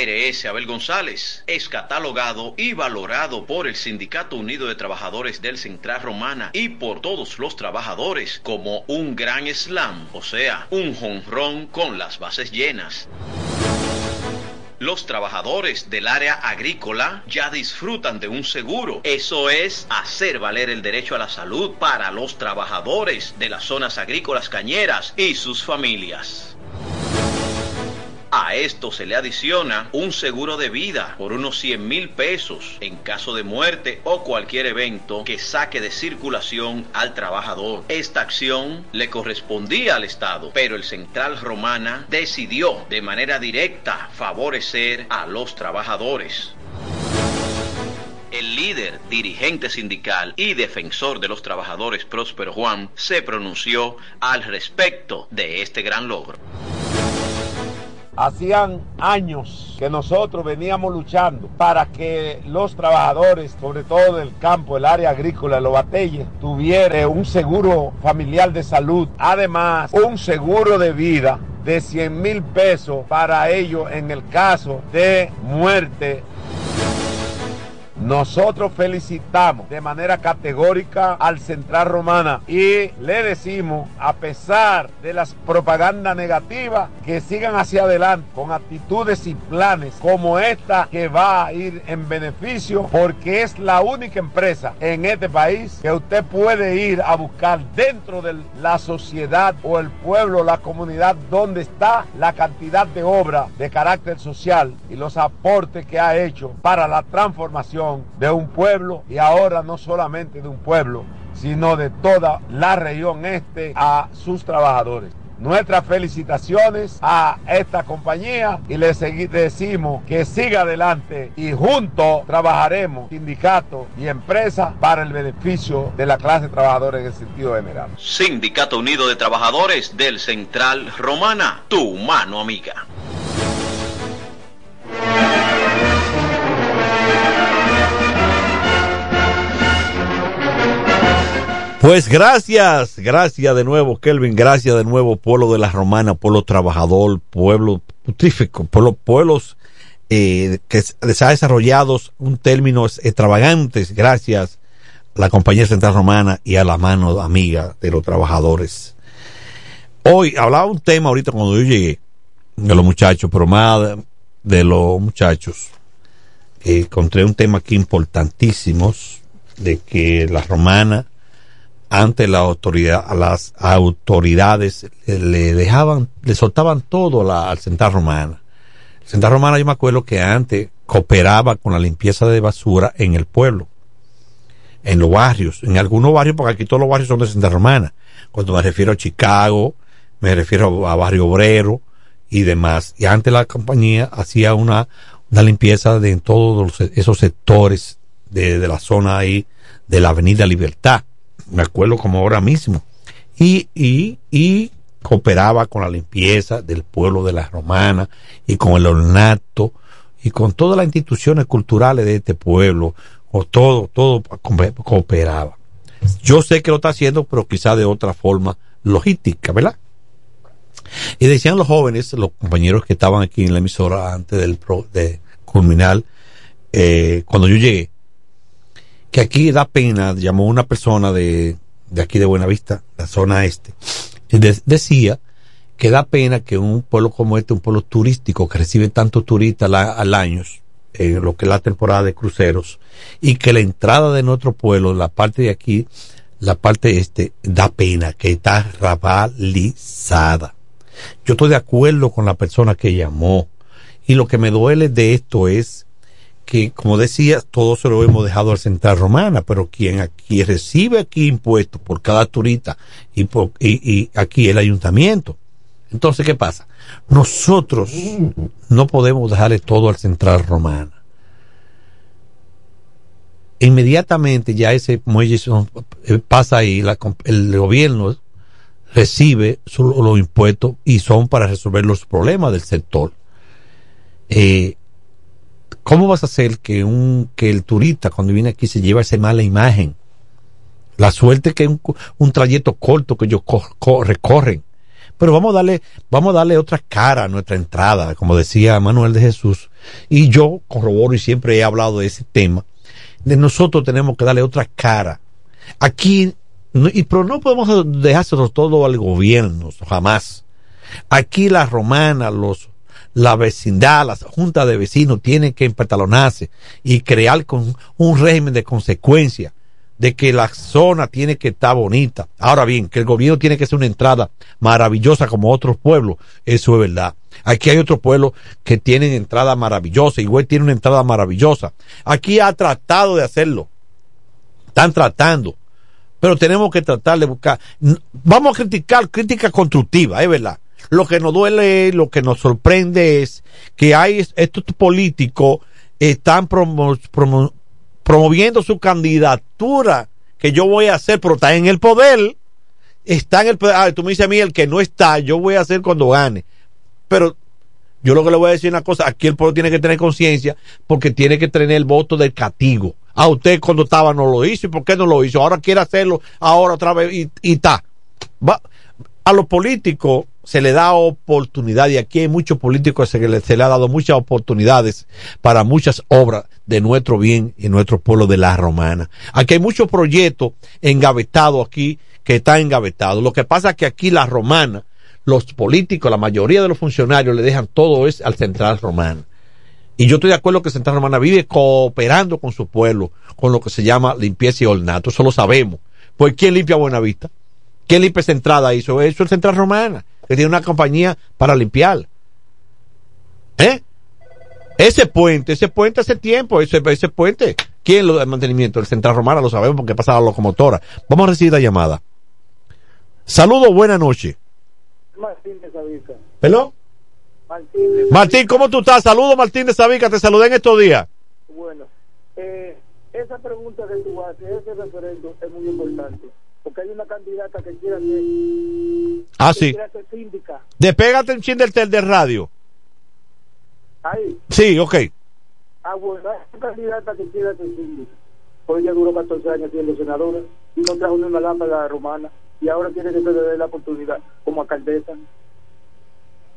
ARS Abel González es catalogado y valorado por el Sindicato Unido de Trabajadores del Central Romana y por todos los trabajadores como un gran slam, o sea, un jonrón con las bases llenas. Los trabajadores del área agrícola ya disfrutan de un seguro. Eso es hacer valer el derecho a la salud para los trabajadores de las zonas agrícolas cañeras y sus familias. A esto se le adiciona un seguro de vida por unos 100 mil pesos en caso de muerte o cualquier evento que saque de circulación al trabajador. Esta acción le correspondía al Estado, pero el Central Romana decidió de manera directa favorecer a los trabajadores. El líder, dirigente sindical y defensor de los trabajadores Próspero Juan se pronunció al respecto de este gran logro. Hacían años que nosotros veníamos luchando para que los trabajadores, sobre todo del campo, el área agrícola, los batelles, tuvieran un seguro familiar de salud. Además, un seguro de vida de 100 mil pesos para ellos en el caso de muerte nosotros felicitamos de manera categórica al Central Romana y le decimos, a pesar de las propagandas negativas, que sigan hacia adelante con actitudes y planes como esta que va a ir en beneficio porque es la única empresa en este país que usted puede ir a buscar dentro de la sociedad o el pueblo, la comunidad donde está la cantidad de obra de carácter social y los aportes que ha hecho para la transformación de un pueblo y ahora no solamente de un pueblo, sino de toda la región este a sus trabajadores. Nuestras felicitaciones a esta compañía y le decimos que siga adelante y juntos trabajaremos, sindicato y empresa, para el beneficio de la clase trabajadora en el sentido general. Sindicato Unido de Trabajadores del Central Romana, tu mano amiga. Pues gracias, gracias de nuevo, Kelvin, gracias de nuevo, pueblo de la Romana, pueblo trabajador, pueblo putífico, pueblo, pueblos eh, que se ha desarrollado un términos extravagantes, gracias a la compañía central romana y a la mano amiga de los trabajadores. Hoy hablaba un tema ahorita cuando yo llegué, de los muchachos, pero más de los muchachos, encontré un tema aquí importantísimos, de que la romana ante la autoridad, las autoridades le dejaban, le soltaban todo al Central Romana. El Central Romana yo me acuerdo que antes cooperaba con la limpieza de basura en el pueblo, en los barrios, en algunos barrios, porque aquí todos los barrios son de Central Romana. Cuando me refiero a Chicago, me refiero a Barrio Obrero y demás. Y antes la compañía hacía una, una limpieza de en todos esos sectores de, de la zona ahí de la Avenida Libertad me acuerdo como ahora mismo, y, y, y cooperaba con la limpieza del pueblo de la romana y con el ornato y con todas las instituciones culturales de este pueblo, o todo, todo cooperaba. Yo sé que lo está haciendo, pero quizá de otra forma logística, ¿verdad? Y decían los jóvenes, los compañeros que estaban aquí en la emisora antes del pro, de culminar, eh, cuando yo llegué, que aquí da pena, llamó una persona de, de aquí de Buenavista, la zona este, y decía que da pena que un pueblo como este, un pueblo turístico que recibe tantos turistas al, año, en lo que es la temporada de cruceros, y que la entrada de nuestro pueblo, la parte de aquí, la parte este, da pena, que está rabalizada. Yo estoy de acuerdo con la persona que llamó, y lo que me duele de esto es que, como decía, todo se lo hemos dejado al Central Romana, pero quien aquí recibe aquí impuestos por cada turista y, por, y, aquí el ayuntamiento. Entonces, ¿qué pasa? Nosotros no podemos dejarle todo al Central Romana. Inmediatamente ya ese muelle eh, pasa ahí, el gobierno recibe los impuestos y son para resolver los problemas del sector. Eh, ¿Cómo vas a hacer que un que el turista cuando viene aquí se lleva esa mala imagen? La suerte que un, un trayecto corto que ellos recorren Pero vamos a darle, vamos a darle otra cara a nuestra entrada, como decía Manuel de Jesús. Y yo corroboro y siempre he hablado de ese tema. De nosotros tenemos que darle otra cara. Aquí, y, pero no podemos dejárselo todo al gobierno, jamás. Aquí la romana, los la vecindad, la junta de vecinos tienen que empantalonarse y crear con un régimen de consecuencia de que la zona tiene que estar bonita. Ahora bien, que el gobierno tiene que ser una entrada maravillosa como otros pueblos, eso es verdad. Aquí hay otros pueblos que tienen entrada maravillosa, igual tiene una entrada maravillosa. Aquí ha tratado de hacerlo. Están tratando. Pero tenemos que tratar de buscar. Vamos a criticar, crítica constructiva, es verdad lo que nos duele, lo que nos sorprende es que hay estos políticos están promoviendo su candidatura que yo voy a hacer, pero está en el poder. Está en el poder. Ah, tú me dices a mí, el que no está, yo voy a hacer cuando gane. Pero yo lo que le voy a decir una cosa, aquí el pueblo tiene que tener conciencia porque tiene que tener el voto del castigo. A usted cuando estaba no lo hizo, ¿y por qué no lo hizo? Ahora quiere hacerlo, ahora otra vez, y, está. a los políticos se le da oportunidad y aquí hay muchos políticos le, se le ha dado muchas oportunidades para muchas obras de nuestro bien y nuestro pueblo de la romana. Aquí hay muchos proyectos engavetados aquí que están engavetados. Lo que pasa es que aquí la romana, los políticos, la mayoría de los funcionarios le dejan todo eso al Central Romana. Y yo estoy de acuerdo que Central Romana vive cooperando con su pueblo, con lo que se llama limpieza y ornato. Eso lo sabemos. Pues ¿quién limpia Buenavista? ¿Quién limpia esa? Hizo eso el Central Romana que tiene una compañía para limpiar. ¿Eh? Ese puente, ese puente hace tiempo, ese, ese puente, ¿quién lo da mantenimiento? El Central Romana lo sabemos porque pasa la locomotora. Vamos a recibir la llamada. Saludos, buena noche. Martín de Sabica. ¿Perdón? Martín, Martín, ¿cómo tú estás? Saludos, Martín de Sabica, te saludé en estos días. Bueno, eh, esa pregunta de tu ese referendo es muy importante porque hay una candidata que quiere ser, ah, sí. síndica. Despégate un chin del, del radio. Ahí. Sí, ok. Ah, bueno, hay una candidata que quiere ser síndica. Porque ella duró 14 años siendo senadora y no trajo ni una lámpara romana y ahora quiere que dé la oportunidad como alcaldesa.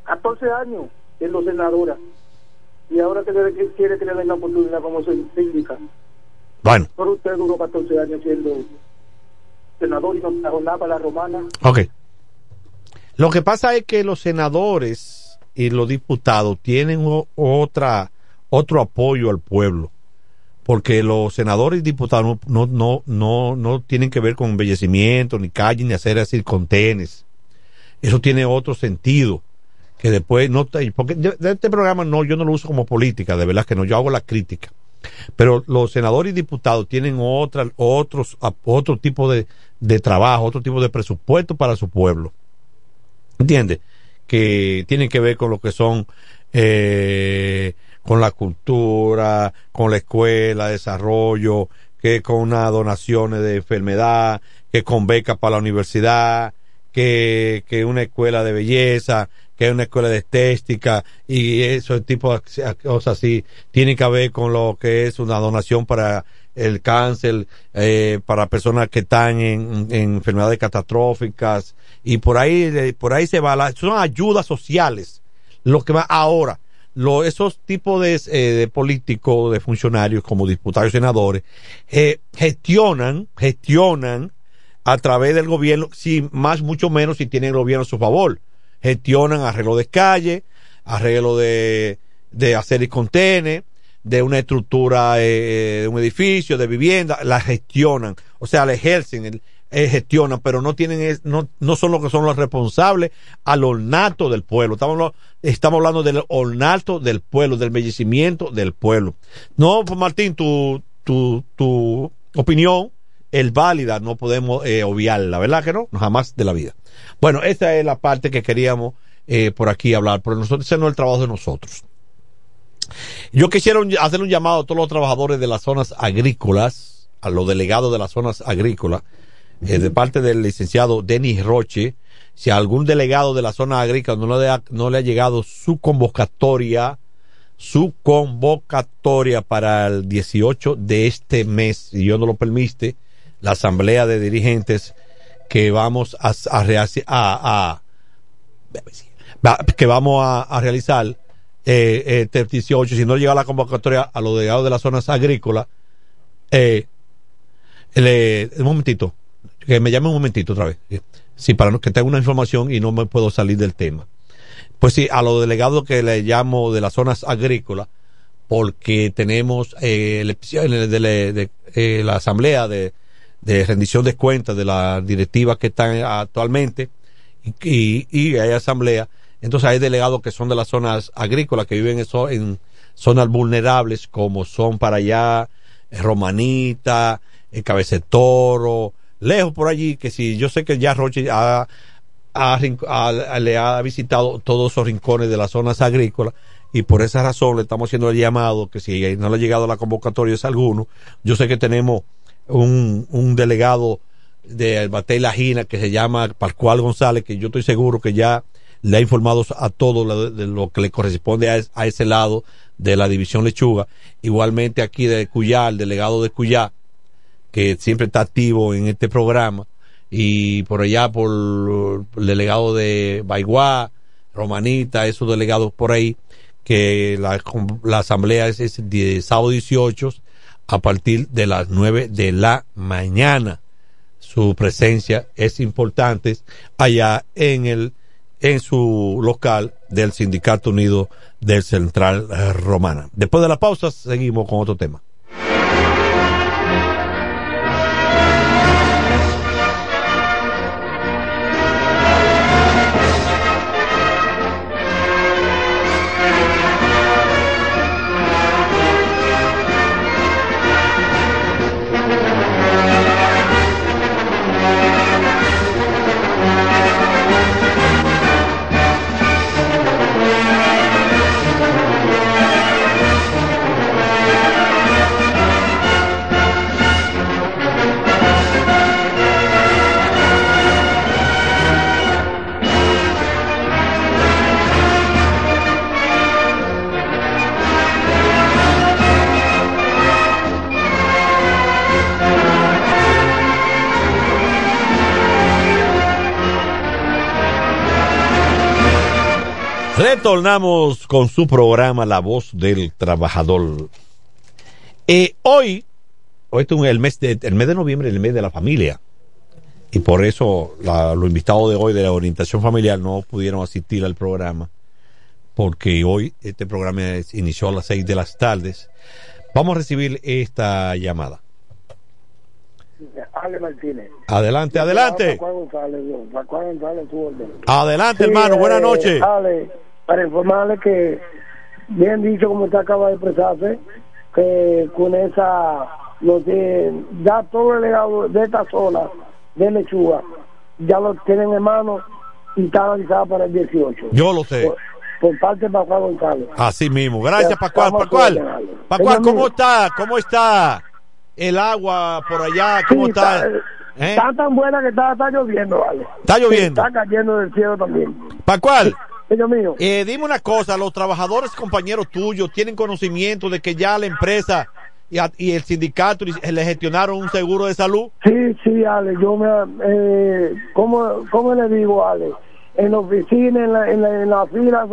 14 años siendo senadora y ahora quiere que le den la oportunidad como síndica. Bueno. Pero usted duró 14 años siendo senador y la romana. Ok. Lo que pasa es que los senadores y los diputados tienen otra otro apoyo al pueblo porque los senadores y diputados no, no, no, no, tienen que ver con embellecimiento, ni calle, ni hacer así contenes. Eso tiene otro sentido. Que después no porque de este programa no, yo no lo uso como política, de verdad que no, yo hago la crítica. Pero los senadores y diputados tienen otra, otros, otro tipo de, de trabajo, otro tipo de presupuesto para su pueblo. ¿Entiendes? Que tienen que ver con lo que son, eh, con la cultura, con la escuela, desarrollo, que con unas donaciones de enfermedad, que con becas para la universidad, que, que una escuela de belleza, que es una escuela de estética y ese tipo de cosas así, tiene que ver con lo que es una donación para el cáncer, eh, para personas que están en, enfermedades catastróficas y por ahí, por ahí se va, la, son ayudas sociales. Lo que va ahora, lo, esos tipos de, eh, de políticos, de funcionarios como diputados y senadores, eh, gestionan, gestionan a través del gobierno, si más, mucho menos si tienen el gobierno a su favor gestionan arreglo de calle, arreglo de, de hacer y contener, de una estructura eh, de un edificio, de vivienda, la gestionan, o sea, la ejercen, eh, gestionan, pero no tienen, no, no son los que son los responsables al ornato del pueblo. Estamos, estamos hablando del ornato del pueblo, del embellecimiento del pueblo. No, Martín, tu, tu, tu opinión es válida, no podemos eh, obviarla, ¿verdad que no? Jamás de la vida. Bueno, esta es la parte que queríamos eh, por aquí hablar, pero nosotros, ese no es el trabajo de nosotros. Yo quisiera hacer un llamado a todos los trabajadores de las zonas agrícolas, a los delegados de las zonas agrícolas, eh, de parte del licenciado Denis Roche, si a algún delegado de la zona agrícola no le, ha, no le ha llegado su convocatoria, su convocatoria para el 18 de este mes, si Dios no lo permite, la asamblea de dirigentes que vamos a, a, que vamos a, realizar eh, este 18, si no llega la convocatoria a los delegados de las zonas agrícolas, eh, un momentito, que me llame un momentito otra vez, sí, para que tenga una información y no me puedo salir del tema. Pues sí, a los delegados que le llamo de las zonas agrícolas, porque tenemos eh, de, eh, la asamblea de, rendición de cuentas de las directivas que están actualmente y, hay asamblea. Entonces hay delegados que son de las zonas agrícolas que viven en, zonas vulnerables como son para allá eh, Romanita, el Cabecetoro, lejos por allí, que si yo sé que ya Roche ha, le ha visitado todos esos rincones de las zonas agrícolas, y por esa razón le estamos haciendo el llamado que si no le ha llegado la convocatoria es alguno, yo sé que tenemos un, un delegado de Batey La Gina que se llama Pascual González, que yo estoy seguro que ya le ha informado a todo lo, de lo que le corresponde a, ese lado de la división lechuga. Igualmente aquí de Cuyá, el delegado de Cuyá, que siempre está activo en este programa. Y por allá por el delegado de Baiguá, Romanita, esos delegados por ahí que la, la asamblea es, es de sábado 18 a partir de las 9 de la mañana. Su presencia es importante allá en el en su local del Sindicato Unido del Central Romana. Después de la pausa seguimos con otro tema. Retornamos con su programa La Voz del Trabajador. Eh, hoy, hoy es el mes, de, el mes de noviembre, el mes de la familia. Y por eso los invitados de hoy de la orientación familiar no pudieron asistir al programa. Porque hoy este programa inició a las seis de las tardes. Vamos a recibir esta llamada. Ale Martínez. Adelante, adelante. Adelante, hermano. Buenas noches para informarle que, bien dicho como usted acaba de expresarse, que con esa, los de, ya todo el legado de esta zona de lechuga, ya lo tienen en mano y está analizada para el 18. Yo lo sé. Por, parte de Pascual González. Así mismo. Gracias, Pascual. Pascual, Pascual ¿cómo está? ¿Cómo está el agua por allá? ¿Cómo está? ¿Eh? Está, tan buena que está, está lloviendo, ¿vale? Está lloviendo. Está cayendo del cielo también. Pascual. Mío. Eh, dime una cosa, los trabajadores compañeros tuyos tienen conocimiento de que ya la empresa y, el sindicato le gestionaron un seguro de salud. Sí, sí, Ale, yo me, eh, ¿cómo, ¿cómo, le digo, Ale? En la oficina, en la, en la, en la fila,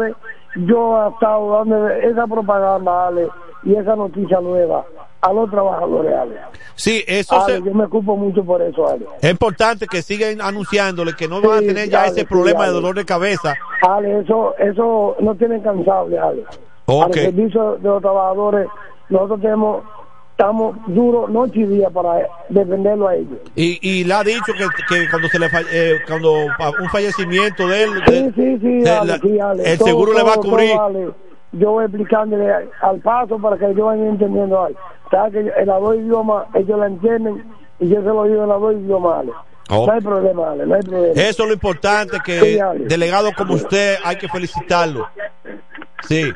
yo he estado dando esa propaganda, Ale, y esa noticia nueva a los trabajadores, Ale. Sí, eso Yo me ocupo mucho por eso, Ale. Es importante que sigan anunciándole que no van a tener ya ese problema de dolor de cabeza. Ale, eso, eso no tienen cansable, Ale. Okay. Al servicio de los trabajadores, nosotros tenemos estamos duros noche y día para defenderlo a ellos. Y, y le ha dicho que, que cuando se le eh, cuando un fallecimiento de él, sí, sí, sí, el seguro le va a cubrir yo voy explicándole al paso para que ellos vayan entendiendo algo. Sabes que en los dos idiomas ellos la entienden y yo se lo digo en los dos idiomas. No hay problema, no hay problema. Eso es lo importante, que delegado como usted hay que felicitarlo. Sí.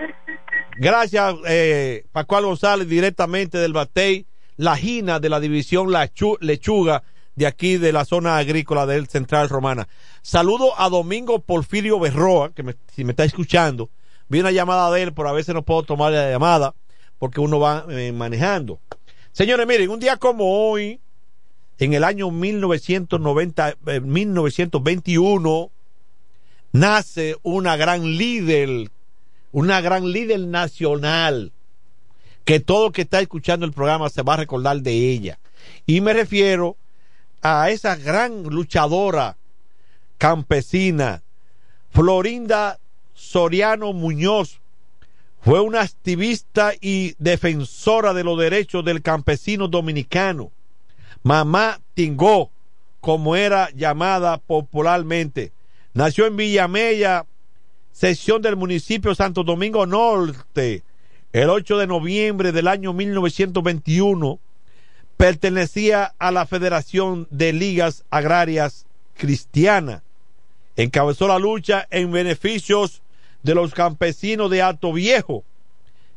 Gracias, eh, Pascual González, directamente del Batey, la Gina de la división La Lechuga de aquí de la zona agrícola del Central Romana. Saludo a Domingo Porfirio Berroa, que si me está escuchando, vi una llamada de él, pero a veces no puedo tomar la llamada porque uno va eh, manejando. Señores, miren, un día como hoy, en el año 1990, 1921, nace una gran líder, una gran líder nacional, que todo que está escuchando el programa se va a recordar de ella. Y me refiero a esa gran luchadora campesina, Florinda Soriano Muñoz, fue una activista y defensora de los derechos del campesino dominicano. Mamá Tingó, como era llamada popularmente. Nació en Villamella, sección del municipio Santo Domingo Norte, el 8 de noviembre del año 1921. Pertenecía a la Federación de Ligas Agrarias Cristiana. Encabezó la lucha en beneficios de los campesinos de Alto Viejo,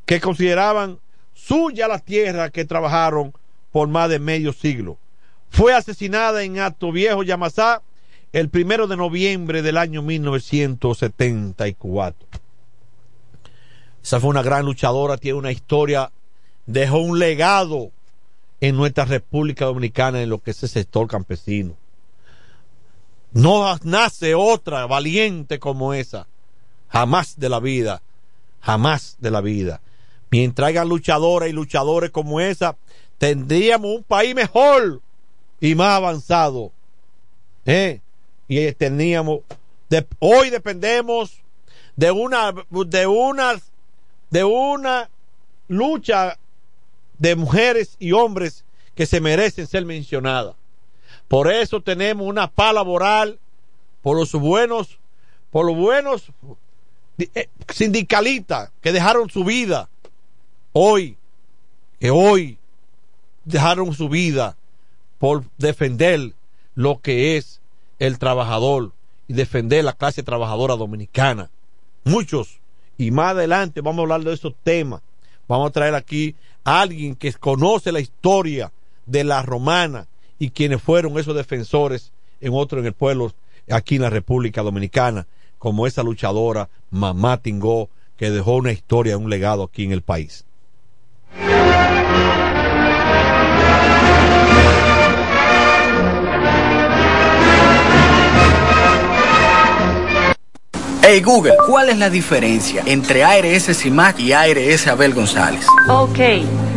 que consideraban suya la tierra que trabajaron por más de medio siglo. Fue asesinada en Alto Viejo, Yamasá, el primero de noviembre del año 1974. Esa fue una gran luchadora, tiene una historia, dejó un legado en nuestra República Dominicana en lo que es el sector campesino. No nace otra valiente como esa Jamás de la vida. Jamás de la vida. Mientras haya luchadoras y luchadores como esa, tendríamos un país mejor y más avanzado. ¿Eh? Y teníamos, hoy dependemos de una, de una, de una lucha de mujeres y hombres que se merecen ser mencionadas. Por eso tenemos una paz laboral por los buenos, por los buenos eh, sindicalistas que dejaron su vida hoy, que hoy dejaron su vida por defender lo que es el trabajador y defender la clase trabajadora dominicana. Muchos, y más adelante vamos a hablar de esos temas. Vamos a traer aquí a alguien que conoce la historia de la romana y quienes fueron esos defensores en otro en el pueblo aquí en la República Dominicana como esa luchadora Mamá Tingó, que dejó una historia, un legado aquí en el país. Hey Google, ¿cuál es la diferencia entre ARS CIMAC y ARS Abel González? Ok,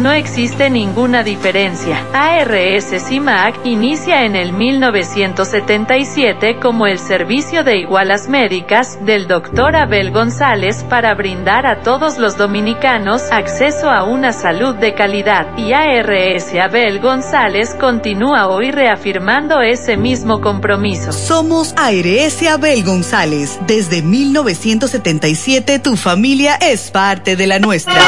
no existe ninguna diferencia. ARS CIMAC inicia en el 1977 como el servicio de igualas médicas del Dr. Abel González para brindar a todos los dominicanos acceso a una salud de calidad. Y ARS Abel González continúa hoy reafirmando ese mismo compromiso. Somos ARS Abel González desde 1977 tu familia es parte de la nuestra.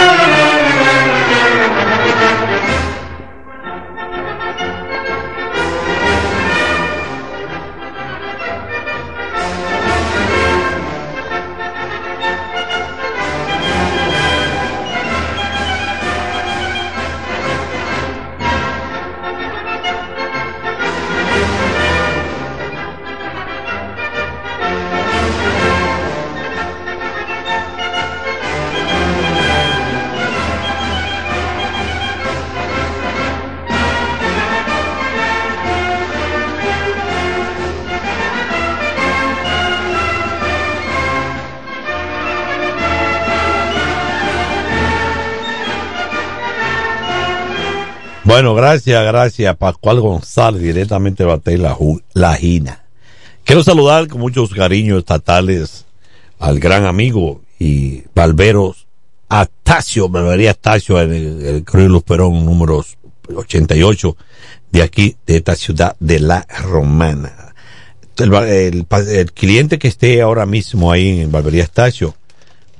Gracias, gracias. Pascual González, directamente de la, la Gina. Quiero saludar con muchos cariños estatales al gran amigo y barbero Astacio, Barbería Astacio, en el, el Cruz Perón, número 88, de aquí, de esta ciudad de La Romana. El, cliente que esté ahora mismo ahí en Barbería Astacio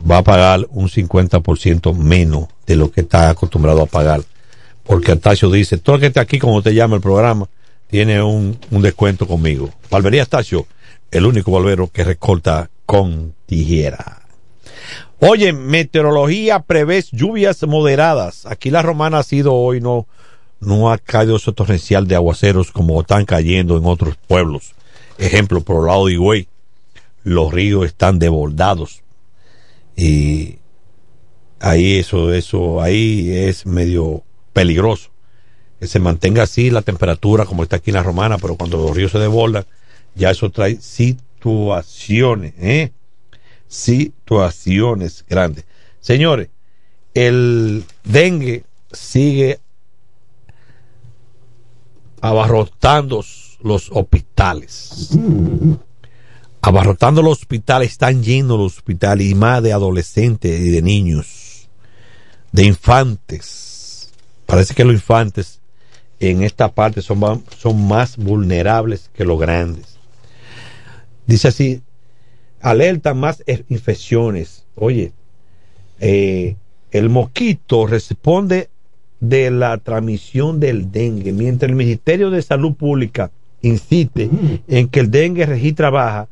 va a pagar un 50% menos de lo que está acostumbrado a pagar porque Astacio dice, todo el que esté aquí, como te llama el programa, tiene un, un descuento conmigo. Barbería Astacio, el único barbero que recorta con tijera. Oye, meteorología prevé lluvias moderadas. Aquí la romana ha sido hoy, no, no ha caído ese torrencial de aguaceros como están cayendo en otros pueblos. Ejemplo, por el lado de Higüey, los ríos están desbordados. Y ahí eso, eso, ahí es medio peligroso. Que se mantenga así la temperatura como está aquí en la romana, pero cuando los ríos se desbordan, ya eso trae situaciones, ¿eh? situaciones grandes. Señores, el dengue sigue abarrotando los hospitales. Abarrotando los hospitales, están llenos los hospitales y más de adolescentes y de niños, de infantes. Parece que los infantes en esta parte son, son más vulnerables que los grandes. Dice así, alerta más infecciones. Oye, eh, el mosquito responde de la transmisión del dengue, mientras el Ministerio de Salud Pública insiste en que el dengue registra baja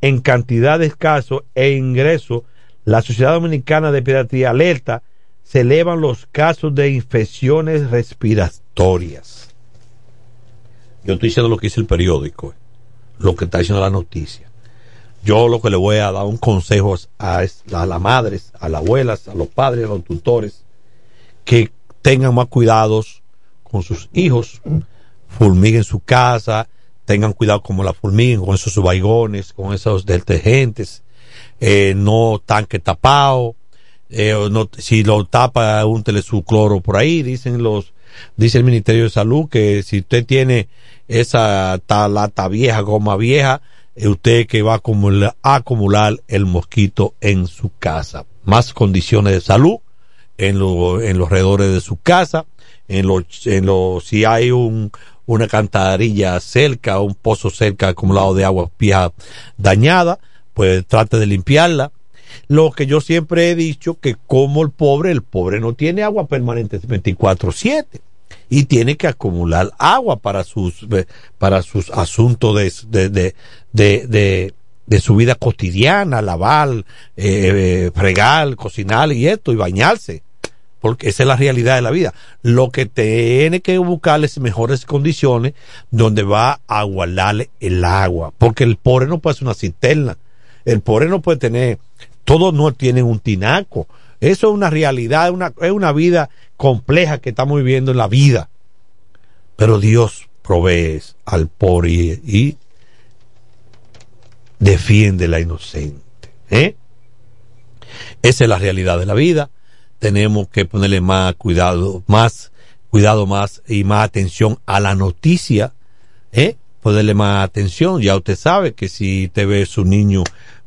en cantidad de casos e ingresos, la Sociedad Dominicana de Pediatría alerta, se elevan los casos de infecciones respiratorias. Yo estoy diciendo lo que dice el periódico, eh, lo que está diciendo la noticia. Yo lo que le voy a dar un consejo a, a las madres, a las abuelas, a los padres, a los tutores, que tengan más cuidados con sus hijos, fulmiguen su casa, tengan cuidado como la fulmiguen con esos baigones, con esos detergentes, eh, no tanque tapado, eh, no, si lo tapa un telesucloro por ahí, dicen los, dice el Ministerio de Salud que si usted tiene esa lata vieja, goma vieja, usted que va a acumular, acumular, el mosquito en su casa. Más condiciones de salud en, lo, en los alrededores de su casa, en los, en los, si hay un, una cantarilla cerca, un pozo cerca acumulado de agua vieja dañada, pues trate de limpiarla. Lo que yo siempre he dicho que como el pobre, el pobre no tiene agua permanente 24/7 y tiene que acumular agua para sus para sus asuntos de, de, de, de, su vida cotidiana, lavar, eh, fregar, cocinar y esto, y bañarse. Porque esa es la realidad de la vida. Lo que tiene que buscar es mejores condiciones donde va a guardarle el agua. Porque el pobre no puede ser una cisterna. El pobre no puede tener, todos no tienen un tinaco. Eso es una realidad, es una vida compleja que estamos viviendo en la vida. Pero Dios provee al pobre y, defiende la inocente. ¿eh? Esa es la realidad de la vida. Tenemos que ponerle más cuidado, más cuidado más y más atención a la noticia. ¿eh? Ponerle más atención. Ya usted sabe que si te ve su niño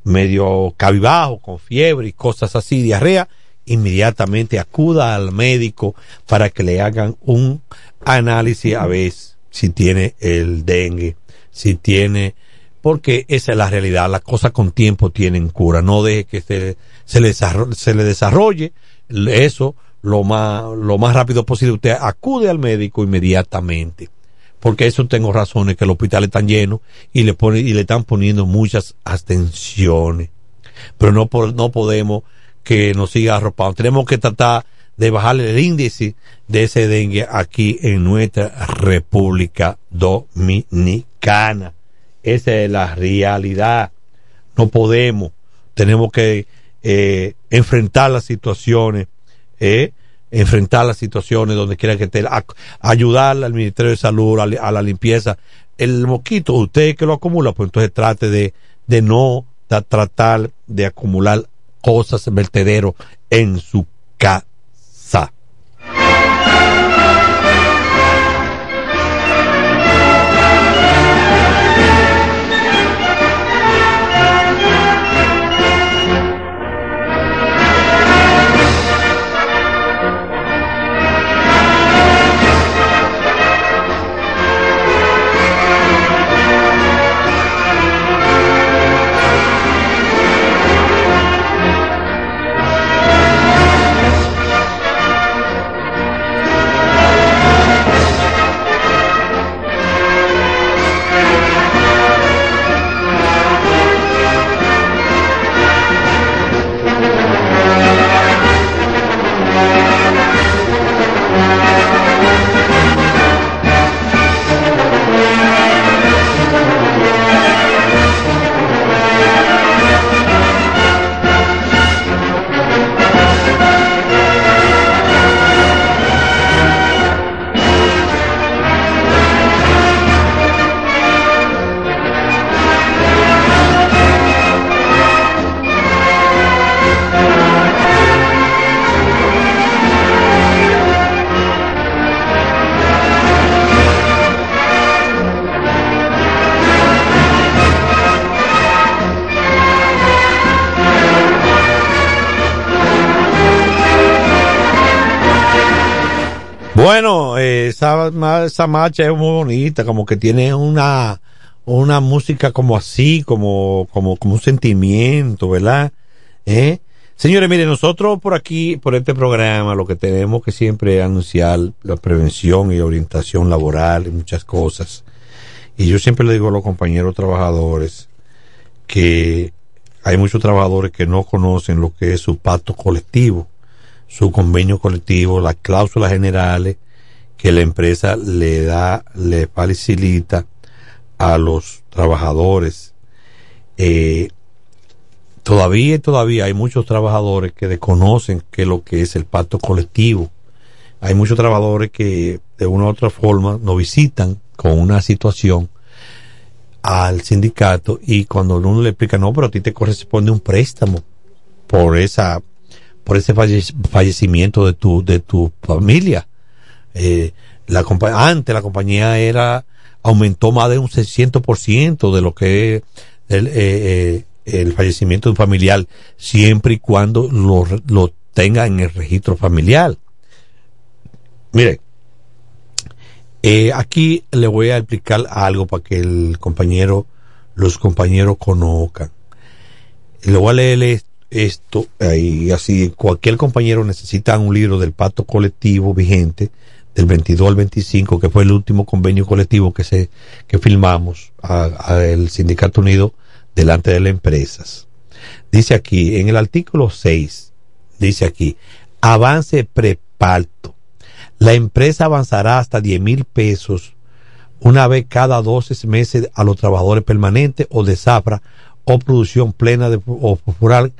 medio cabibajo, con fiebre y cosas así, diarrea, inmediatamente acuda al médico para que le hagan un análisis a ver si tiene el dengue, si tiene, porque esa es la realidad, las cosas con tiempo tienen cura, no deje que se, se, le, se le desarrolle eso lo más, lo más rápido posible, usted acude al médico inmediatamente porque eso tengo razones que el hospital está lleno y le y le están poniendo muchas atenciones. Pero no, no podemos que nos siga arropando. Tenemos que tratar de bajarle el índice de ese dengue aquí en nuestra República Dominicana. Esa es la realidad. No podemos. Tenemos que eh, enfrentar las situaciones, eh, enfrentar las situaciones donde quiera que esté, ayudar al Ministerio de Salud, a, la limpieza. El mosquito, usted que lo acumula, pues entonces trate de, de no tratar de acumular cosas, vertedero en su casa. Esa, marcha es muy bonita, como que tiene una, una música como así, como, como, como un sentimiento, ¿verdad? ¿Eh? Señores, miren, nosotros por aquí, por este programa, lo que tenemos que siempre anunciar la prevención y orientación laboral y muchas cosas. Y yo siempre le digo a los compañeros trabajadores que hay muchos trabajadores que no conocen lo que es su pacto colectivo, su convenio colectivo, las cláusulas generales que la empresa le da, le facilita a los trabajadores. Eh, todavía todavía hay muchos trabajadores que desconocen qué es lo que es el pacto colectivo. Hay muchos trabajadores que de una u otra forma nos visitan con una situación al sindicato y cuando uno le explica, no, pero a ti te corresponde un préstamo por esa por ese fallecimiento de tu de tu familia. Eh, la antes la compañía era aumentó más de un 600% de lo que es el, eh, eh, el fallecimiento de un familiar, siempre y cuando lo, lo tenga en el registro familiar. Mire, eh, aquí le voy a explicar algo para que el compañero, los compañeros conozcan. Le voy a leer esto, y así cualquier compañero necesita un libro del pacto colectivo vigente del 22 al 25, que fue el último convenio colectivo que se que firmamos al Sindicato Unido delante de las empresas. Dice aquí, en el artículo 6, dice aquí, avance preparto. La empresa avanzará hasta 10 mil pesos una vez cada 12 meses a los trabajadores permanentes o de zafra o producción plena o rural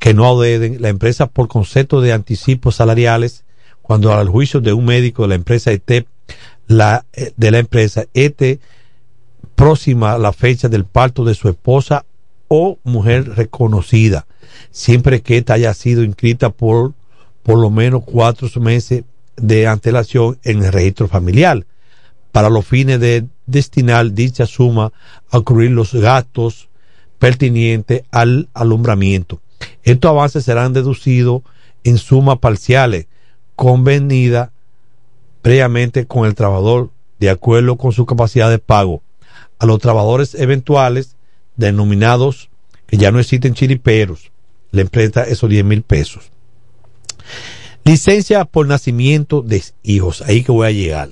que no adeden la empresa por concepto de anticipos salariales cuando al juicio de un médico de la empresa ET, eh, de la empresa ET próxima la fecha del parto de su esposa o mujer reconocida, siempre que ésta haya sido inscrita por por lo menos cuatro meses de antelación en el registro familiar, para los fines de destinar dicha suma a cubrir los gastos pertinentes al alumbramiento. Estos avances serán deducidos en sumas parciales convenida previamente con el trabajador de acuerdo con su capacidad de pago. A los trabajadores eventuales denominados que ya no existen chiriperos, le empresta esos 10 mil pesos. Licencia por nacimiento de hijos, ahí que voy a llegar.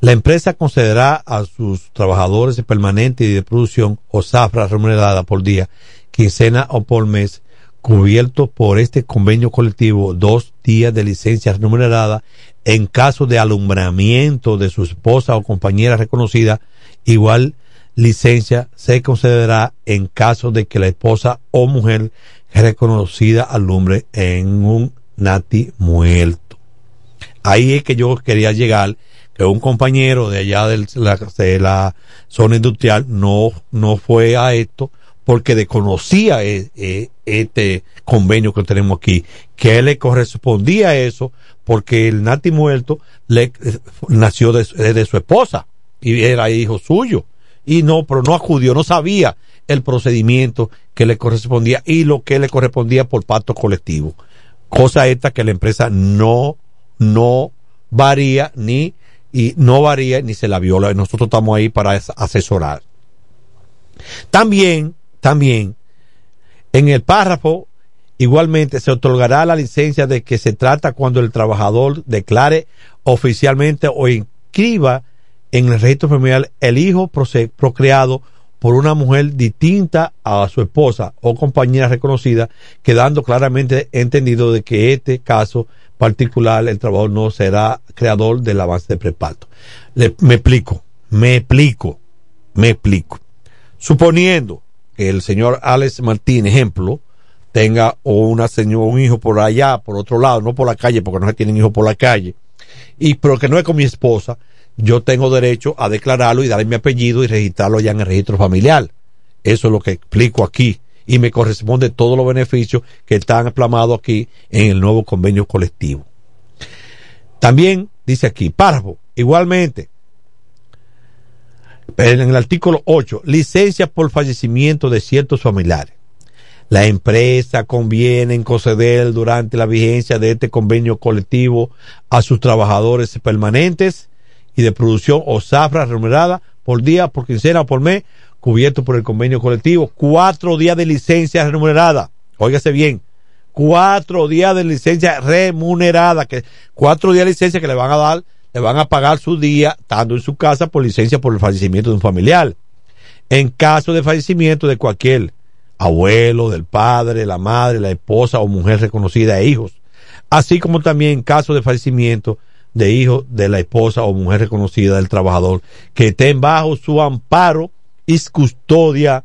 La empresa concederá a sus trabajadores permanentes y de producción o zafra remunerada por día, quincena o por mes cubierto por este convenio colectivo dos días de licencia remunerada en caso de alumbramiento de su esposa o compañera reconocida, igual licencia se concederá en caso de que la esposa o mujer reconocida alumbre en un nati muerto. Ahí es que yo quería llegar, que un compañero de allá de la, de la zona industrial no, no fue a esto, porque desconocía eh, eh, este convenio que tenemos aquí, que le correspondía eso, porque el Nati muerto le eh, nació de, su esposa y era hijo suyo. Y no, pero no acudió, no sabía el procedimiento que le correspondía y lo que le correspondía por pacto colectivo. Cosa esta que la empresa no, no varía ni, y no varía ni se la viola. Nosotros estamos ahí para asesorar. También también, en el párrafo, igualmente se otorgará la licencia de que se trata cuando el trabajador declare oficialmente o inscriba en el registro familiar el hijo procreado por una mujer distinta a su esposa o compañera reconocida, quedando claramente entendido de que este caso particular el trabajador no será creador del avance de preparto. me explico, me explico, me explico. Suponiendo el señor Alex Martín, ejemplo, tenga una señor, un hijo por allá, por otro lado, no por la calle, porque no se tienen hijos por la calle, y pero que no es con mi esposa, yo tengo derecho a declararlo y darle mi apellido y registrarlo ya en el registro familiar. Eso es lo que explico aquí. Y me corresponde todos los beneficios que están aplamados aquí en el nuevo convenio colectivo. También dice aquí, párrafo, igualmente, en el artículo 8, licencia por fallecimiento de ciertos familiares. La empresa conviene en conceder durante la vigencia de este convenio colectivo a sus trabajadores permanentes y de producción o zafra remunerada por día, por quincena o por mes, cubierto por el convenio colectivo. Cuatro días de licencia remunerada. Óigase bien. Cuatro días de licencia remunerada. Que, cuatro días de licencia que le van a dar, le van a pagar su día estando en su casa por licencia por el fallecimiento de un familiar. En caso de fallecimiento de cualquier abuelo, del padre, la madre, la esposa o mujer reconocida e hijos, así como también en caso de fallecimiento de hijos de la esposa o mujer reconocida del trabajador que estén bajo su amparo y custodia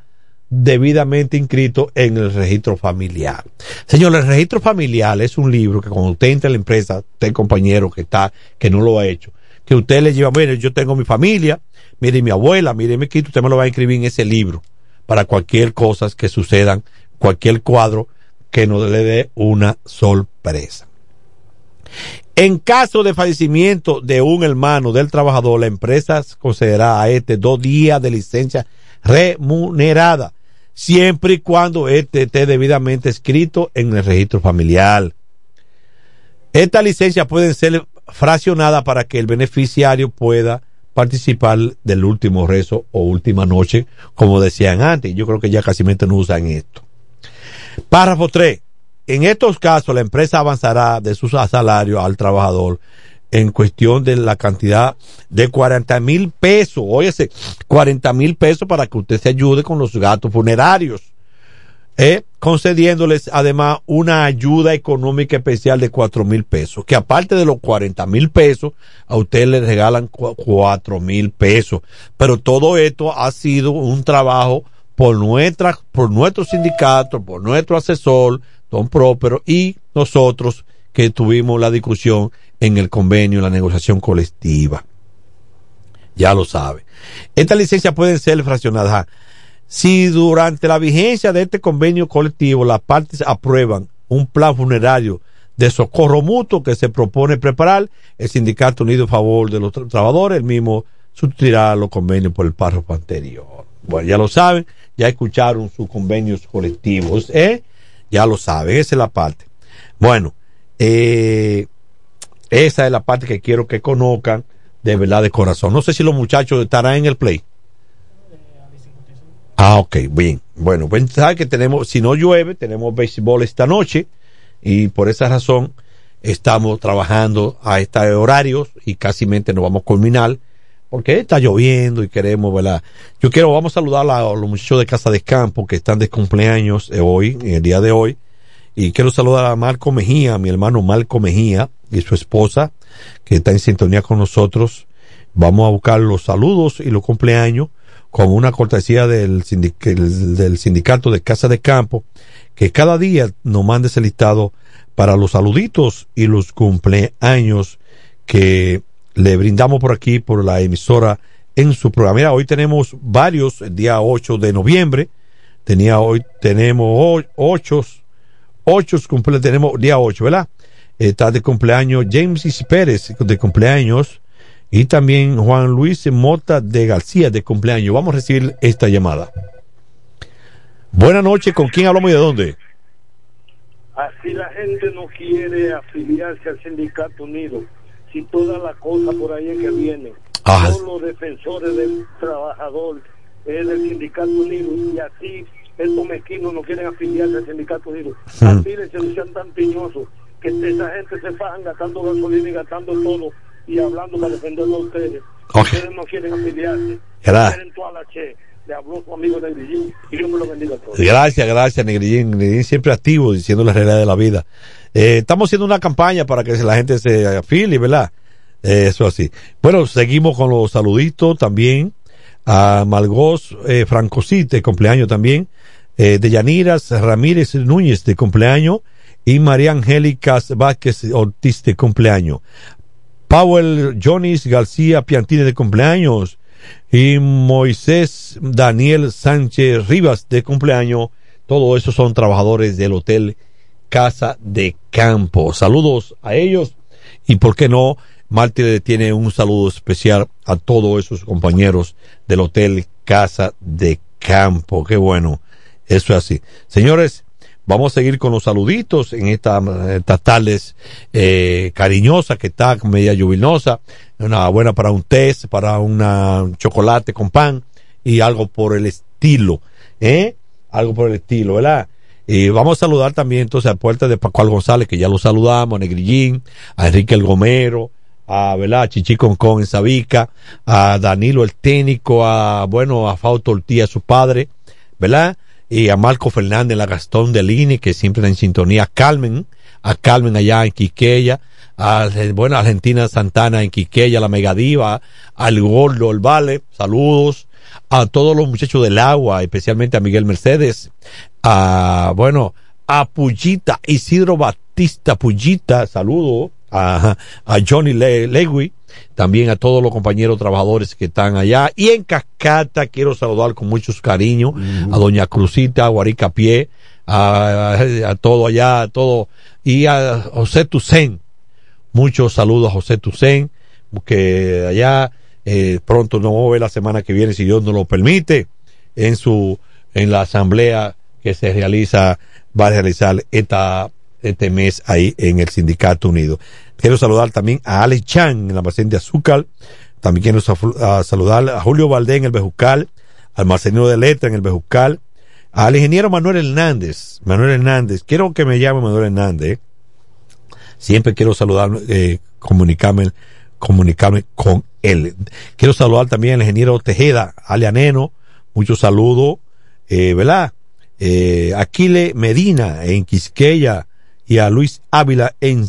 debidamente inscrito en el registro familiar. Señor, el registro familiar es un libro que cuando usted entra a la empresa, usted compañero que está, que no lo ha hecho, que usted le lleva, mire, yo tengo mi familia, mire mi abuela, mire mi quito, usted me lo va a escribir en ese libro para cualquier cosa que sucedan, cualquier cuadro que no le dé una sorpresa. En caso de fallecimiento de un hermano del trabajador, la empresa concederá a este dos días de licencia remunerada, siempre y cuando este esté debidamente escrito en el registro familiar. Esta licencia puede ser fraccionada para que el beneficiario pueda participar del último rezo o última noche, como decían antes. Yo creo que ya casi no usan esto. Párrafo 3. En estos casos, la empresa avanzará de su salario al trabajador en cuestión de la cantidad de 40 mil pesos. Óyese, 40 mil pesos para que usted se ayude con los gastos funerarios. Eh, concediéndoles además una ayuda económica especial de cuatro mil pesos, que aparte de los 40 mil pesos, a usted le regalan cuatro mil pesos. Pero todo esto ha sido un trabajo por nuestra, por nuestro sindicato, por nuestro asesor, don Própero, y nosotros que tuvimos la discusión en el convenio, en la negociación colectiva. Ya lo sabe. Estas licencias pueden ser fraccionadas si durante la vigencia de este convenio colectivo las partes aprueban un plan funerario de socorro mutuo que se propone preparar, el Sindicato Unido a favor de los trabajadores, el mismo sustituirá los convenios por el párrafo anterior. Bueno, ya lo saben, ya escucharon sus convenios colectivos, ¿eh? Ya lo saben, esa es la parte. Bueno, eh, esa es la parte que quiero que conozcan de verdad de corazón. No sé si los muchachos estarán en el play. Ah, ok, bien. Bueno, pues que tenemos, si no llueve, tenemos béisbol esta noche y por esa razón estamos trabajando a estos horarios y casi mente nos vamos a culminar porque está lloviendo y queremos, ¿verdad? Yo quiero, vamos a saludar a los muchachos de Casa de Campo que están de cumpleaños hoy, en el día de hoy. Y quiero saludar a Marco Mejía, mi hermano Marco Mejía y su esposa, que está en sintonía con nosotros. Vamos a buscar los saludos y los cumpleaños con una cortesía del, del sindicato de Casa de Campo, que cada día nos mande ese listado para los saluditos y los cumpleaños que le brindamos por aquí, por la emisora en su programa. Mira, hoy tenemos varios, el día 8 de noviembre, tenía hoy, tenemos ocho, ocho cumpleaños, tenemos día 8, ¿verdad? Está de cumpleaños James y Pérez, de cumpleaños, y también Juan Luis Mota de García de cumpleaños. Vamos a recibir esta llamada. Buenas noches, ¿con quién hablamos y de dónde? Así la gente no quiere afiliarse al Sindicato Unido. Si toda la cosa por ahí que viene. Ah. Todos los defensores del trabajador es del Sindicato Unido y así estos mezquinos no quieren afiliarse al Sindicato Unido. Así les sean tan piñosos que esa gente se fajan gastando gasolina y gastando todo y hablando para defenderlo a ustedes. Ustedes no quieren afiliarse. Gracias. Le habló su amigo Negrillín y Dios me lo bendiga a todos. Gracias, gracias Negrillín. Negrillín siempre activo diciendo la realidad de la vida. Eh, estamos haciendo una campaña para que la gente se afilie, ¿verdad? Eh, eso así. Bueno, seguimos con los saluditos también a Malgos eh, Francosite, cumpleaños también, eh, de Yaniras Ramírez Núñez, de cumpleaños, y María Angélica Vázquez Ortiz, de cumpleaños. Powell Jonis García Piantini de cumpleaños y Moisés Daniel Sánchez Rivas de cumpleaños. Todos esos son trabajadores del Hotel Casa de Campo. Saludos a ellos y por qué no, Mártir tiene un saludo especial a todos esos compañeros del Hotel Casa de Campo. Qué bueno, eso es así. Señores, Vamos a seguir con los saluditos en estas tardes eh, cariñosas que está media lluviosa. Una buena para un test, para un chocolate con pan y algo por el estilo. ¿Eh? Algo por el estilo, ¿verdad? Y vamos a saludar también entonces a Puerta de Pascual González, que ya lo saludamos, a Negrillín, a Enrique El Gomero, a, ¿verdad? Chichi Concón en Sabica, a Danilo el técnico, a, bueno, a Fausto Ortiz, su padre, ¿verdad? Y a Marco Fernández, la Gastón de Lini, que siempre está en sintonía, a Carmen, a Carmen allá en Quiqueya, a, bueno, Argentina Santana en Quiqueya, la Megadiva, al Gordo, el Vale, saludos, a todos los muchachos del agua, especialmente a Miguel Mercedes, a, bueno, a Pullita, Isidro Batista Pullita, saludo, a, a Johnny Le también a todos los compañeros trabajadores que están allá. Y en Cascata quiero saludar con muchos cariños a Doña Cruzita, a Guarica Pie, a, a, todo allá, a todo, y a José Tucen. Muchos saludos a José Tucen, que allá eh, pronto nos vamos a ver la semana que viene, si Dios nos lo permite, en su, en la asamblea que se realiza, va a realizar esta, este mes ahí en el Sindicato Unido. Quiero saludar también a Alex Chan en la paciente de Azúcar. También quiero saludar a Julio Valdés en el Bejucal, al Marcelino de Letra en el Bejucal, al ingeniero Manuel Hernández. Manuel Hernández, quiero que me llame Manuel Hernández. Siempre quiero saludar, eh, comunicarme, comunicarme con él. Quiero saludar también al ingeniero Tejeda, Alianeno, muchos saludos, eh, ¿verdad? Eh, Aquile Medina en Quisqueya y a Luis Ávila en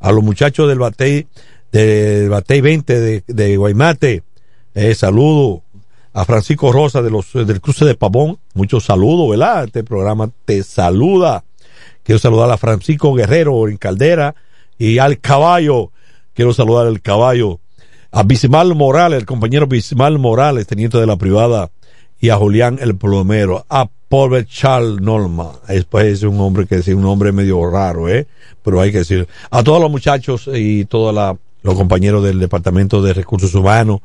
a los muchachos del Batey, del Batey 20 de, de Guaymate, eh, saludo a Francisco Rosa de los, del cruce de Pavón, muchos saludos, ¿verdad? Este programa te saluda. Quiero saludar a Francisco Guerrero en Caldera y al caballo, quiero saludar al caballo. A Bismal Morales, el compañero Bismal Morales, teniente de la privada, y a Julián el Plomero, a Paul Charles Norma, después es un hombre que es un hombre medio raro, ¿eh? Pero hay que decir, a todos los muchachos y todos los compañeros del Departamento de Recursos Humanos,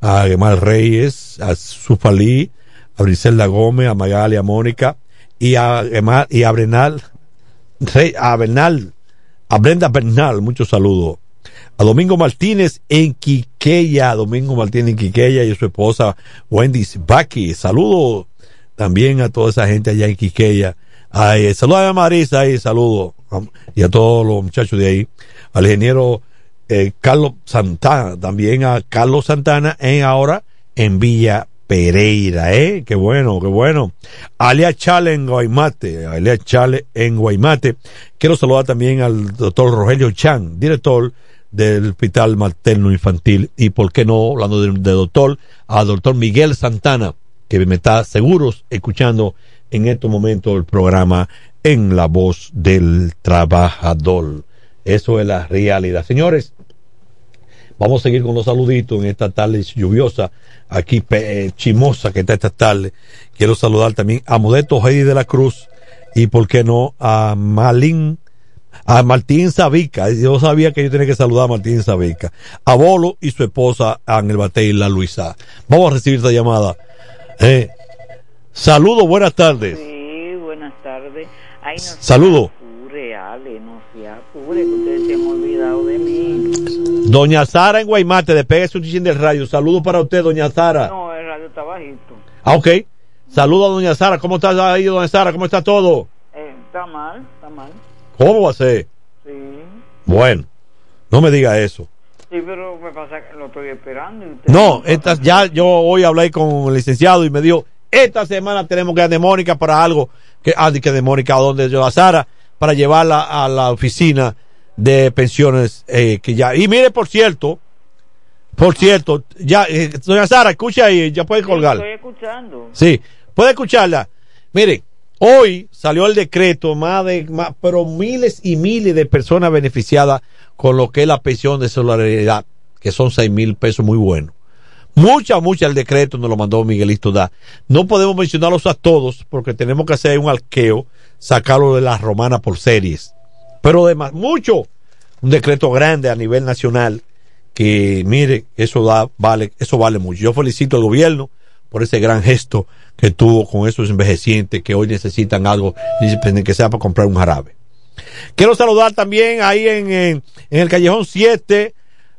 a Gemal Reyes, a Sufalí, a Briselda Gómez, a Magali, a Mónica, y a Gemal, y a Brenal, a Bernal, a Brenda Bernal, muchos saludos a Domingo Martínez en Quiqueya, Domingo Martínez en Quiqueya y su esposa Wendy Baki. Saludo también a toda esa gente allá en Quiqueya. Ay, saludos a Marisa y saludo y a todos los muchachos de ahí. Al ingeniero eh, Carlos Santana, también a Carlos Santana en ahora en Villa Pereira, ¿eh? Qué bueno, qué bueno. Alia Chale en Guaymate, Alia Chale en Guaymate. Quiero saludar también al doctor Rogelio Chan, director del Hospital Materno Infantil y, por qué no, hablando de, doctor, al doctor Miguel Santana, que me está seguros escuchando en estos momentos el programa en la voz del trabajador. Eso es la realidad. Señores, vamos a seguir con los saluditos en esta tarde lluviosa, aquí eh, chimosa que está esta tarde. Quiero saludar también a Modesto Heidi de la Cruz y, por qué no, a Malín a Martín Sabica, yo sabía que yo tenía que saludar a Martín Sabica, a Bolo y su esposa Ángel Bate y la Luisa. Vamos a recibir esta llamada. Eh, saludos, buenas tardes. Sí, buenas tardes. Ay, no Ale, no se apure, que ustedes se han olvidado de mí. Doña Sara en Guaymate, despegue su chichín del radio. Saludos para usted, doña Sara. No, el radio está bajito. Ah, ok. Saludos a doña Sara. ¿Cómo está ahí, doña Sara? ¿Cómo está todo? Eh, está mal, está mal. ¿Cómo va a ser? Sí. Bueno, no me diga eso. Sí, pero me pasa que lo estoy esperando. no, estas, ya yo hoy hablé con el licenciado y me dijo, esta semana tenemos que ir de Mónica para algo, que, ah, que de Mónica, a donde yo a Sara, para llevarla a la oficina de pensiones eh, que ya, y mire, por cierto, por cierto, ya, eh, doña Sara, escucha ahí, ya puede colgar. estoy escuchando. Sí, puede escucharla. Mire, Hoy salió el decreto, más de, pero miles y miles de personas beneficiadas con lo que es la pensión de solidaridad, que son seis mil pesos muy buenos. Mucha, mucha el decreto nos lo mandó Miguelito Da. No podemos mencionarlos a todos porque tenemos que hacer un alqueo, sacarlo de las romanas por series. Pero además, mucho, un decreto grande a nivel nacional que, mire, eso da, vale, eso vale mucho. Yo felicito al gobierno por ese gran gesto que tuvo con esos envejecientes que hoy necesitan algo, que sea para comprar un jarabe. Quiero saludar también ahí en, en, el Callejón 7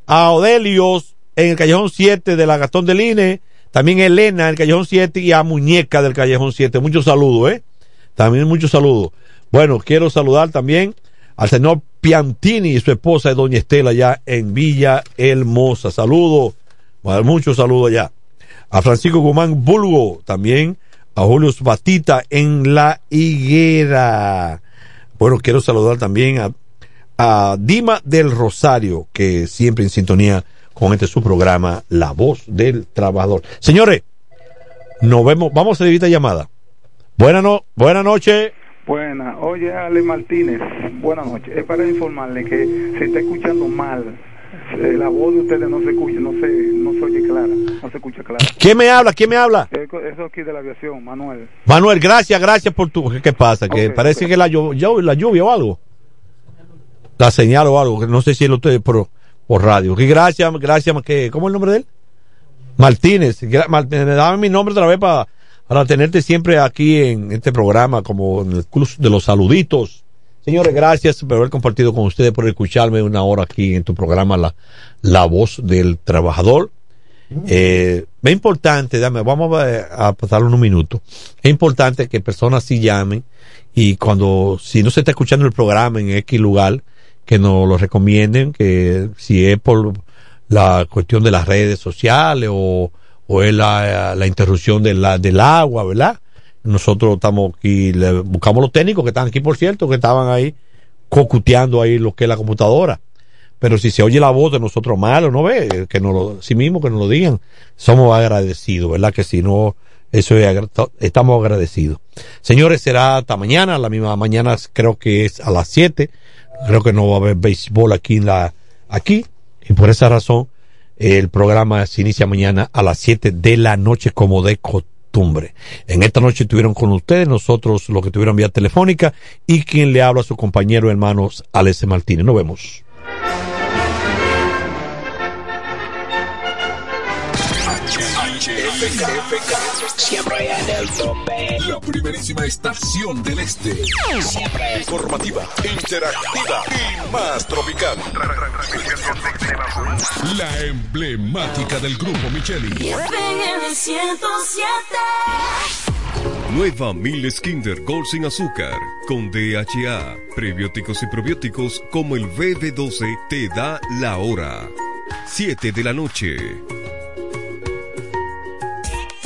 a Odelios, en el Callejón 7 de la Gastón del INE, también Elena en el Callejón 7 y a Muñeca del Callejón 7. Muchos saludos, ¿eh? También muchos saludos. Bueno, quiero saludar también al señor Piantini y su esposa, doña Estela, ya en Villa Hermosa. Saludos, muchos saludos allá. A Francisco Guzmán Bulgo, también a Julio Batita en La Higuera. Bueno, quiero saludar también a, Dima del Rosario, que siempre en sintonía con este su programa, La Voz del Trabajador. Señores, nos vemos, vamos a esta llamada. Buenas no, buena noche. Buena, oye Ale Martínez, buenas noches. Es para informarle que se está escuchando mal. Eh, la voz de ustedes no se escucha, no se, no se oye clara, no se escucha clara. ¿Quién me habla? ¿Quién me habla? Eso aquí de la aviación, Manuel. Manuel, gracias, gracias por tu... ¿Qué, pasa? Que parece que la, la lluvia o algo. La señal o algo, no sé si lo ustedes, pero por radio. Gracias, gracias, que, ¿cómo es el nombre de él? Martínez. Martínez, dame mi nombre otra vez para, para tenerte siempre aquí en este programa, como en el club de los saluditos. Señores, gracias por haber compartido con ustedes, por escucharme una hora aquí en tu programa, La, la Voz del Trabajador. Eh, es importante, dame, vamos a, a pasar unos minutos. Es importante que personas sí llamen y cuando, si no se está escuchando el programa en X lugar, que nos lo recomienden, que si es por la cuestión de las redes sociales o, o es la, la interrupción de la, del agua, ¿verdad? Nosotros estamos aquí, le buscamos los técnicos que están aquí, por cierto, que estaban ahí cocuteando ahí lo que es la computadora. Pero si se oye la voz de nosotros malo, ¿no ve? Que nos lo, sí mismo que nos lo digan. Somos agradecidos, ¿verdad? Que si no, eso es, estamos agradecidos. Señores, será hasta mañana, la misma mañana creo que es a las 7 creo que no va a haber béisbol aquí en la, aquí, y por esa razón, el programa se inicia mañana a las 7 de la noche como de costumbre. En esta noche estuvieron con ustedes, nosotros los que tuvieron vía telefónica, y quien le habla a su compañero hermanos Alex Martínez. Nos vemos. Siempre en el tope. La primerísima estación del este. Siempre informativa, interactiva y más tropical. La emblemática del grupo Micheli. Nueva Miles Kinder Gold sin azúcar con DHA, prebióticos y probióticos como el BB12 te da la hora. 7 de la noche.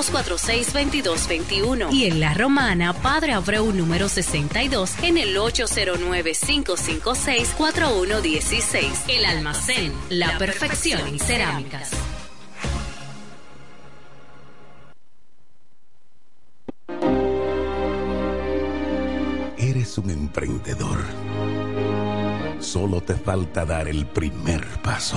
246-2221. Y en La Romana, Padre Abreu número 62 en el 809-556-4116. El almacén, la, perfección en cerámicas. eres un emprendedor. Solo te falta dar el primer paso.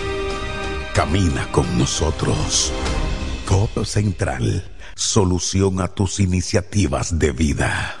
Camina con nosotros. Codo Central, solución a tus iniciativas de vida.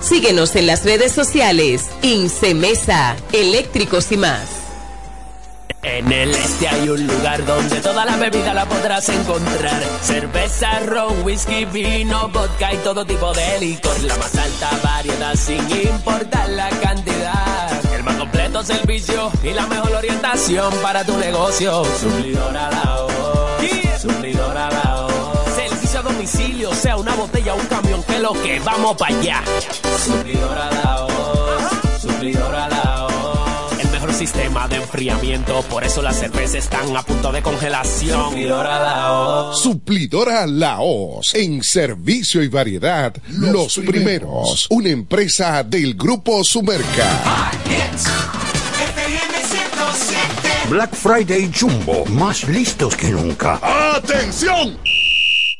Síguenos en las redes sociales. Incemesa, eléctricos y más. En el este hay un lugar donde toda la bebida la podrás encontrar. Cerveza, ron, whisky, vino, vodka y todo tipo de licor. La más alta variedad sin importar la cantidad. El más completo servicio y la mejor orientación para tu negocio. Suplidora la voz. Suplidora la voz. Botella o un camión, que lo que vamos para allá. Suplidora la voz. Suplidora la voz. El mejor sistema de enfriamiento, por eso las cervezas están a punto de congelación. Suplidora la voz. Suplidora Laos, en servicio y variedad, los, primeros. Una empresa del Grupo Sumerca. Black Friday Jumbo, más listos que nunca. ¡Atención!